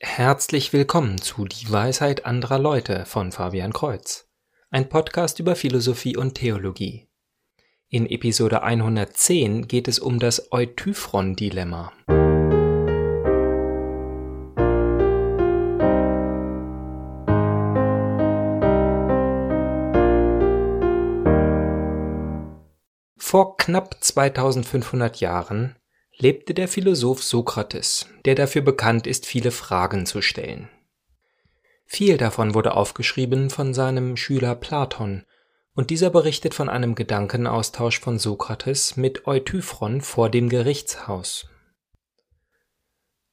Herzlich willkommen zu Die Weisheit anderer Leute von Fabian Kreuz, ein Podcast über Philosophie und Theologie. In Episode 110 geht es um das Eutyphron-Dilemma. Vor knapp 2500 Jahren lebte der Philosoph Sokrates, der dafür bekannt ist, viele Fragen zu stellen. Viel davon wurde aufgeschrieben von seinem Schüler Platon, und dieser berichtet von einem Gedankenaustausch von Sokrates mit Eutyphron vor dem Gerichtshaus.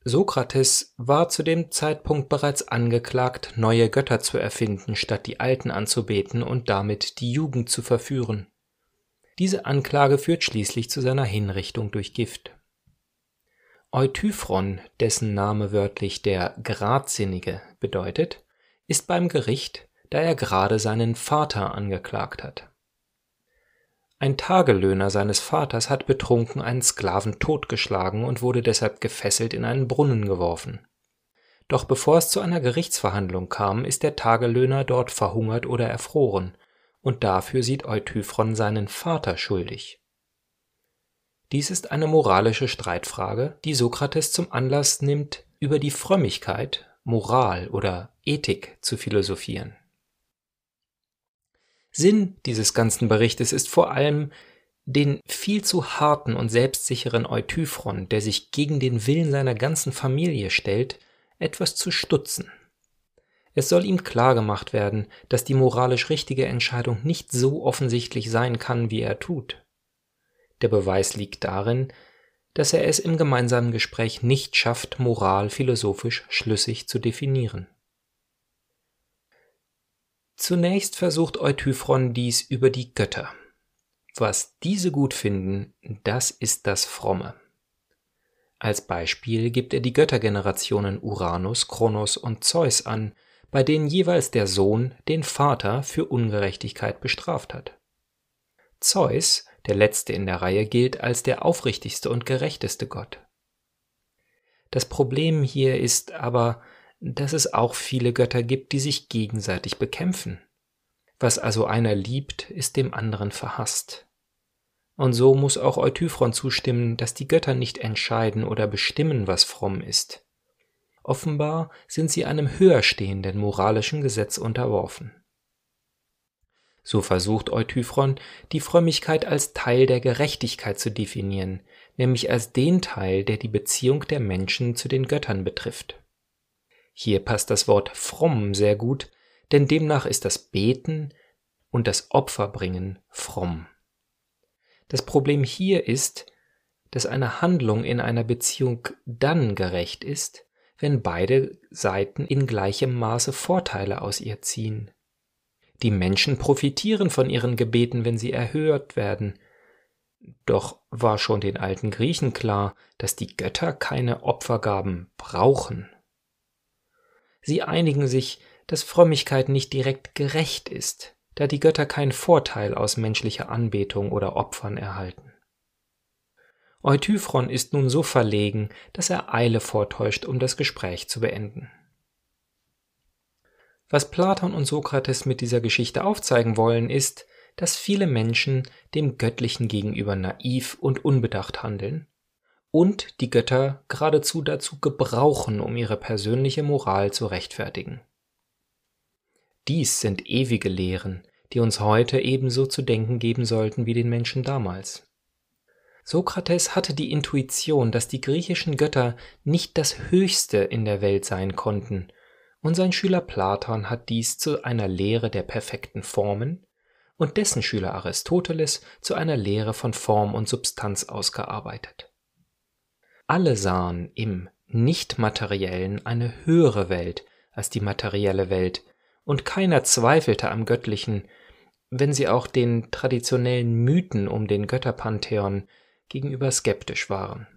Sokrates war zu dem Zeitpunkt bereits angeklagt, neue Götter zu erfinden, statt die alten anzubeten und damit die Jugend zu verführen. Diese Anklage führt schließlich zu seiner Hinrichtung durch Gift. Eutyphron, dessen Name wörtlich der Gradsinnige bedeutet, ist beim Gericht, da er gerade seinen Vater angeklagt hat. Ein Tagelöhner seines Vaters hat betrunken einen Sklaven totgeschlagen und wurde deshalb gefesselt in einen Brunnen geworfen. Doch bevor es zu einer Gerichtsverhandlung kam, ist der Tagelöhner dort verhungert oder erfroren, und dafür sieht Eutyphron seinen Vater schuldig. Dies ist eine moralische Streitfrage, die Sokrates zum Anlass nimmt, über die Frömmigkeit, Moral oder Ethik zu philosophieren. Sinn dieses ganzen Berichtes ist vor allem, den viel zu harten und selbstsicheren Eutyphron, der sich gegen den Willen seiner ganzen Familie stellt, etwas zu stutzen. Es soll ihm klargemacht werden, dass die moralisch richtige Entscheidung nicht so offensichtlich sein kann, wie er tut. Der Beweis liegt darin, dass er es im gemeinsamen Gespräch nicht schafft, Moral philosophisch schlüssig zu definieren. Zunächst versucht Eutyphron dies über die Götter. Was diese gut finden, das ist das Fromme. Als Beispiel gibt er die Göttergenerationen Uranus, Kronos und Zeus an, bei denen jeweils der Sohn den Vater für Ungerechtigkeit bestraft hat. Zeus der letzte in der Reihe gilt als der aufrichtigste und gerechteste Gott. Das Problem hier ist aber, dass es auch viele Götter gibt, die sich gegenseitig bekämpfen. Was also einer liebt, ist dem anderen verhasst. Und so muss auch Eutyphron zustimmen, dass die Götter nicht entscheiden oder bestimmen, was fromm ist. Offenbar sind sie einem höher stehenden moralischen Gesetz unterworfen. So versucht Eutyphron, die Frömmigkeit als Teil der Gerechtigkeit zu definieren, nämlich als den Teil, der die Beziehung der Menschen zu den Göttern betrifft. Hier passt das Wort fromm sehr gut, denn demnach ist das Beten und das Opferbringen fromm. Das Problem hier ist, dass eine Handlung in einer Beziehung dann gerecht ist, wenn beide Seiten in gleichem Maße Vorteile aus ihr ziehen. Die Menschen profitieren von ihren Gebeten, wenn sie erhört werden. Doch war schon den alten Griechen klar, dass die Götter keine Opfergaben brauchen. Sie einigen sich, dass Frömmigkeit nicht direkt gerecht ist, da die Götter keinen Vorteil aus menschlicher Anbetung oder Opfern erhalten. Eutyphron ist nun so verlegen, dass er Eile vortäuscht, um das Gespräch zu beenden. Was Platon und Sokrates mit dieser Geschichte aufzeigen wollen, ist, dass viele Menschen dem Göttlichen gegenüber naiv und unbedacht handeln und die Götter geradezu dazu gebrauchen, um ihre persönliche Moral zu rechtfertigen. Dies sind ewige Lehren, die uns heute ebenso zu denken geben sollten wie den Menschen damals. Sokrates hatte die Intuition, dass die griechischen Götter nicht das Höchste in der Welt sein konnten und sein Schüler Platon hat dies zu einer Lehre der perfekten Formen und dessen Schüler Aristoteles zu einer Lehre von Form und Substanz ausgearbeitet. Alle sahen im Nichtmateriellen eine höhere Welt als die materielle Welt, und keiner zweifelte am Göttlichen, wenn sie auch den traditionellen Mythen um den Götterpantheon gegenüber skeptisch waren.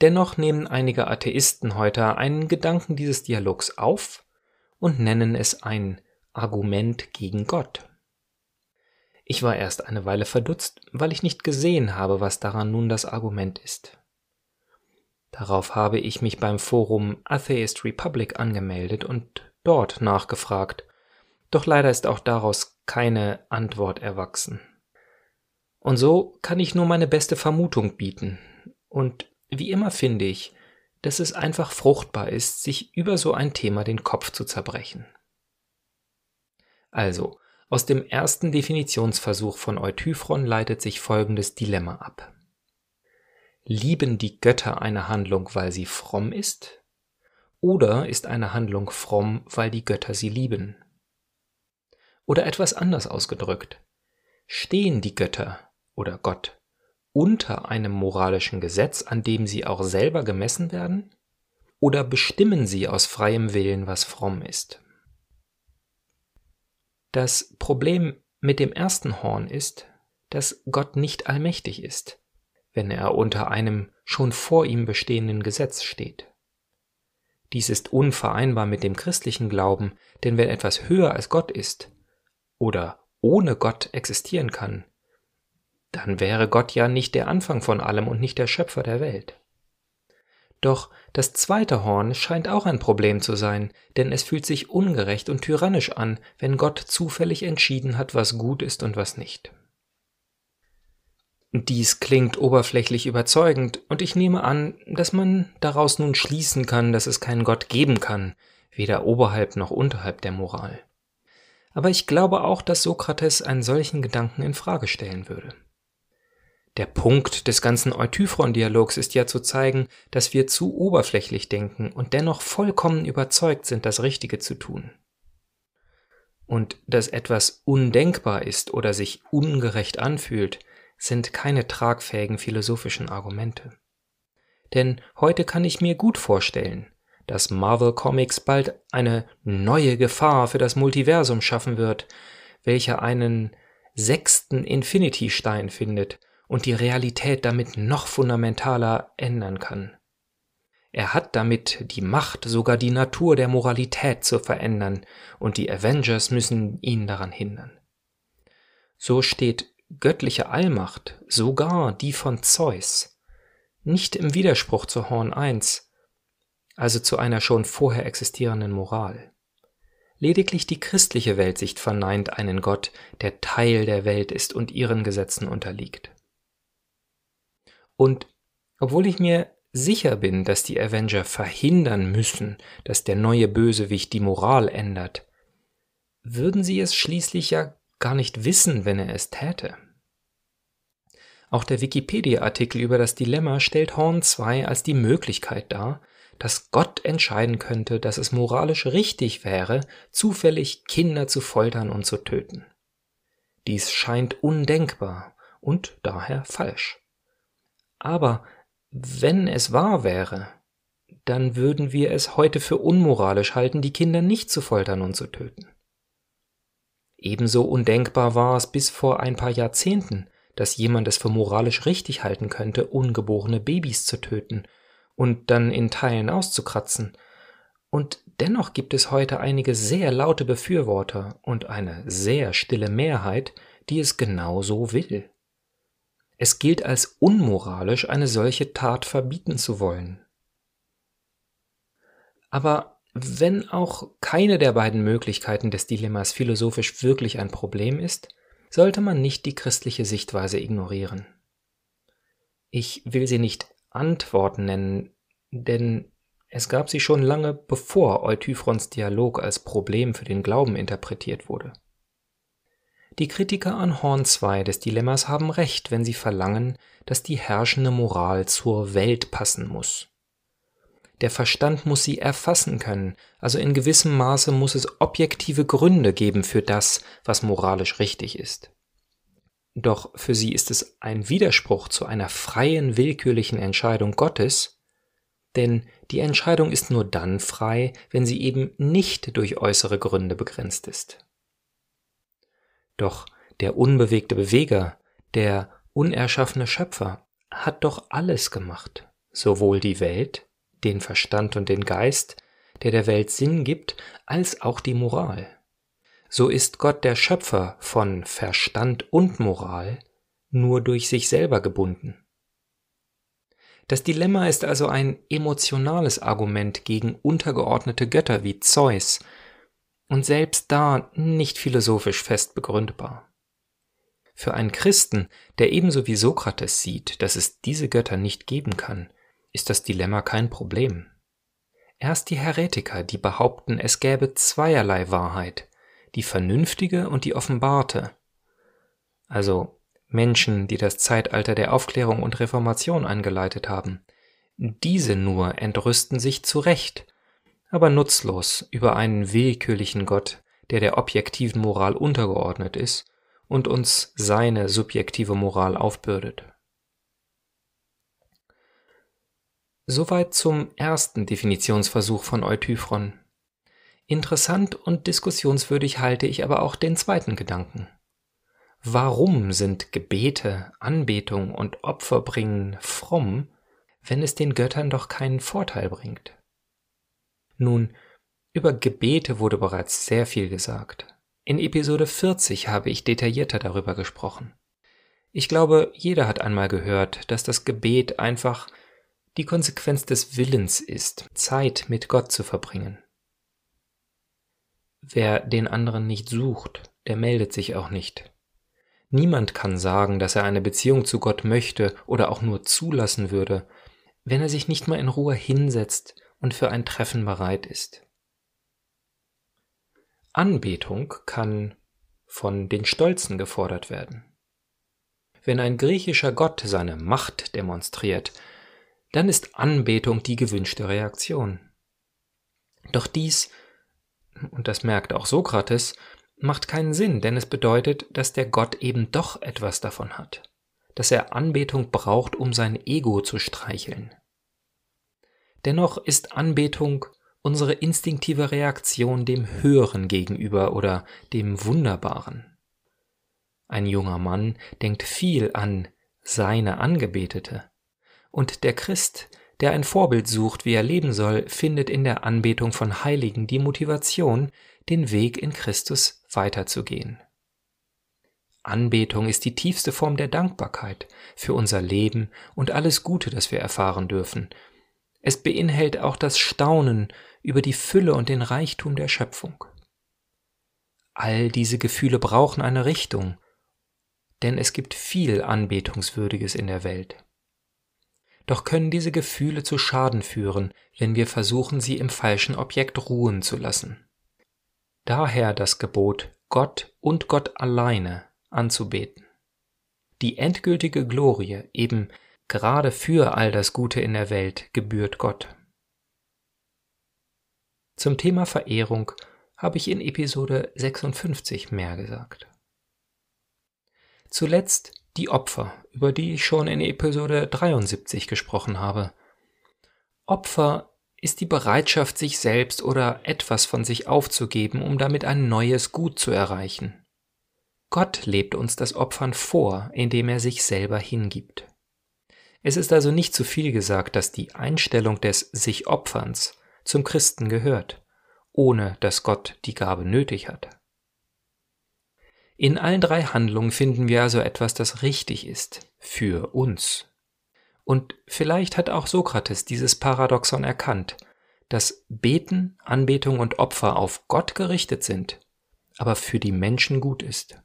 Dennoch nehmen einige Atheisten heute einen Gedanken dieses Dialogs auf und nennen es ein Argument gegen Gott. Ich war erst eine Weile verdutzt, weil ich nicht gesehen habe, was daran nun das Argument ist. Darauf habe ich mich beim Forum Atheist Republic angemeldet und dort nachgefragt, doch leider ist auch daraus keine Antwort erwachsen. Und so kann ich nur meine beste Vermutung bieten. Und wie immer finde ich, dass es einfach fruchtbar ist, sich über so ein Thema den Kopf zu zerbrechen. Also, aus dem ersten Definitionsversuch von Eutyphron leitet sich folgendes Dilemma ab. Lieben die Götter eine Handlung, weil sie fromm ist? Oder ist eine Handlung fromm, weil die Götter sie lieben? Oder etwas anders ausgedrückt. Stehen die Götter oder Gott unter einem moralischen Gesetz, an dem sie auch selber gemessen werden? Oder bestimmen sie aus freiem Willen, was fromm ist? Das Problem mit dem ersten Horn ist, dass Gott nicht allmächtig ist wenn er unter einem schon vor ihm bestehenden Gesetz steht. Dies ist unvereinbar mit dem christlichen Glauben, denn wenn etwas höher als Gott ist oder ohne Gott existieren kann, dann wäre Gott ja nicht der Anfang von allem und nicht der Schöpfer der Welt. Doch das zweite Horn scheint auch ein Problem zu sein, denn es fühlt sich ungerecht und tyrannisch an, wenn Gott zufällig entschieden hat, was gut ist und was nicht. Dies klingt oberflächlich überzeugend, und ich nehme an, dass man daraus nun schließen kann, dass es keinen Gott geben kann, weder oberhalb noch unterhalb der Moral. Aber ich glaube auch, dass Sokrates einen solchen Gedanken in Frage stellen würde. Der Punkt des ganzen Eutyphron-Dialogs ist ja zu zeigen, dass wir zu oberflächlich denken und dennoch vollkommen überzeugt sind, das Richtige zu tun. Und dass etwas undenkbar ist oder sich ungerecht anfühlt, sind keine tragfähigen philosophischen Argumente. Denn heute kann ich mir gut vorstellen, dass Marvel Comics bald eine neue Gefahr für das Multiversum schaffen wird, welcher einen sechsten Infinity-Stein findet und die Realität damit noch fundamentaler ändern kann. Er hat damit die Macht, sogar die Natur der Moralität zu verändern, und die Avengers müssen ihn daran hindern. So steht göttliche Allmacht, sogar die von Zeus, nicht im Widerspruch zu Horn 1, also zu einer schon vorher existierenden Moral. Lediglich die christliche Weltsicht verneint einen Gott, der Teil der Welt ist und ihren Gesetzen unterliegt. Und obwohl ich mir sicher bin, dass die Avenger verhindern müssen, dass der neue Bösewicht die Moral ändert, würden sie es schließlich ja gar nicht wissen, wenn er es täte. Auch der Wikipedia-Artikel über das Dilemma stellt Horn 2 als die Möglichkeit dar, dass Gott entscheiden könnte, dass es moralisch richtig wäre, zufällig Kinder zu foltern und zu töten. Dies scheint undenkbar und daher falsch. Aber wenn es wahr wäre, dann würden wir es heute für unmoralisch halten, die Kinder nicht zu foltern und zu töten. Ebenso undenkbar war es bis vor ein paar Jahrzehnten, dass jemand es für moralisch richtig halten könnte, ungeborene Babys zu töten und dann in Teilen auszukratzen. Und dennoch gibt es heute einige sehr laute Befürworter und eine sehr stille Mehrheit, die es genau so will. Es gilt als unmoralisch, eine solche Tat verbieten zu wollen. Aber wenn auch keine der beiden Möglichkeiten des Dilemmas philosophisch wirklich ein Problem ist, sollte man nicht die christliche Sichtweise ignorieren. Ich will sie nicht Antworten nennen, denn es gab sie schon lange bevor Euthyphrons Dialog als Problem für den Glauben interpretiert wurde. Die Kritiker an Horn 2 des Dilemmas haben recht, wenn sie verlangen, dass die herrschende Moral zur Welt passen muss. Der Verstand muss sie erfassen können, also in gewissem Maße muss es objektive Gründe geben für das, was moralisch richtig ist. Doch für sie ist es ein Widerspruch zu einer freien, willkürlichen Entscheidung Gottes, denn die Entscheidung ist nur dann frei, wenn sie eben nicht durch äußere Gründe begrenzt ist. Doch der unbewegte Beweger, der unerschaffene Schöpfer, hat doch alles gemacht, sowohl die Welt den Verstand und den Geist, der der Welt Sinn gibt, als auch die Moral. So ist Gott der Schöpfer von Verstand und Moral nur durch sich selber gebunden. Das Dilemma ist also ein emotionales Argument gegen untergeordnete Götter wie Zeus und selbst da nicht philosophisch fest begründbar. Für einen Christen, der ebenso wie Sokrates sieht, dass es diese Götter nicht geben kann, ist das Dilemma kein Problem. Erst die Heretiker, die behaupten, es gäbe zweierlei Wahrheit, die vernünftige und die offenbarte. Also Menschen, die das Zeitalter der Aufklärung und Reformation eingeleitet haben. Diese nur entrüsten sich zu Recht, aber nutzlos über einen willkürlichen Gott, der der objektiven Moral untergeordnet ist und uns seine subjektive Moral aufbürdet. Soweit zum ersten Definitionsversuch von Eutyphron. Interessant und diskussionswürdig halte ich aber auch den zweiten Gedanken. Warum sind Gebete, Anbetung und Opferbringen fromm, wenn es den Göttern doch keinen Vorteil bringt? Nun, über Gebete wurde bereits sehr viel gesagt. In Episode 40 habe ich detaillierter darüber gesprochen. Ich glaube, jeder hat einmal gehört, dass das Gebet einfach die Konsequenz des Willens ist, Zeit mit Gott zu verbringen. Wer den anderen nicht sucht, der meldet sich auch nicht. Niemand kann sagen, dass er eine Beziehung zu Gott möchte oder auch nur zulassen würde, wenn er sich nicht mal in Ruhe hinsetzt und für ein Treffen bereit ist. Anbetung kann von den Stolzen gefordert werden. Wenn ein griechischer Gott seine Macht demonstriert, dann ist Anbetung die gewünschte Reaktion. Doch dies, und das merkt auch Sokrates, macht keinen Sinn, denn es bedeutet, dass der Gott eben doch etwas davon hat, dass er Anbetung braucht, um sein Ego zu streicheln. Dennoch ist Anbetung unsere instinktive Reaktion dem Höheren gegenüber oder dem Wunderbaren. Ein junger Mann denkt viel an seine Angebetete, und der Christ, der ein Vorbild sucht, wie er leben soll, findet in der Anbetung von Heiligen die Motivation, den Weg in Christus weiterzugehen. Anbetung ist die tiefste Form der Dankbarkeit für unser Leben und alles Gute, das wir erfahren dürfen. Es beinhält auch das Staunen über die Fülle und den Reichtum der Schöpfung. All diese Gefühle brauchen eine Richtung, denn es gibt viel Anbetungswürdiges in der Welt. Doch können diese Gefühle zu Schaden führen, wenn wir versuchen, sie im falschen Objekt ruhen zu lassen. Daher das Gebot, Gott und Gott alleine anzubeten. Die endgültige Glorie eben gerade für all das Gute in der Welt gebührt Gott. Zum Thema Verehrung habe ich in Episode 56 mehr gesagt. Zuletzt die Opfer, über die ich schon in Episode 73 gesprochen habe. Opfer ist die Bereitschaft, sich selbst oder etwas von sich aufzugeben, um damit ein neues Gut zu erreichen. Gott lebt uns das Opfern vor, indem er sich selber hingibt. Es ist also nicht zu viel gesagt, dass die Einstellung des sich Opferns zum Christen gehört, ohne dass Gott die Gabe nötig hat. In allen drei Handlungen finden wir also etwas, das richtig ist für uns, und vielleicht hat auch Sokrates dieses Paradoxon erkannt, dass Beten, Anbetung und Opfer auf Gott gerichtet sind, aber für die Menschen gut ist.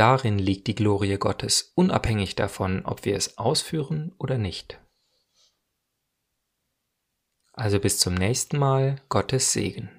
Darin liegt die Glorie Gottes, unabhängig davon, ob wir es ausführen oder nicht. Also bis zum nächsten Mal, Gottes Segen.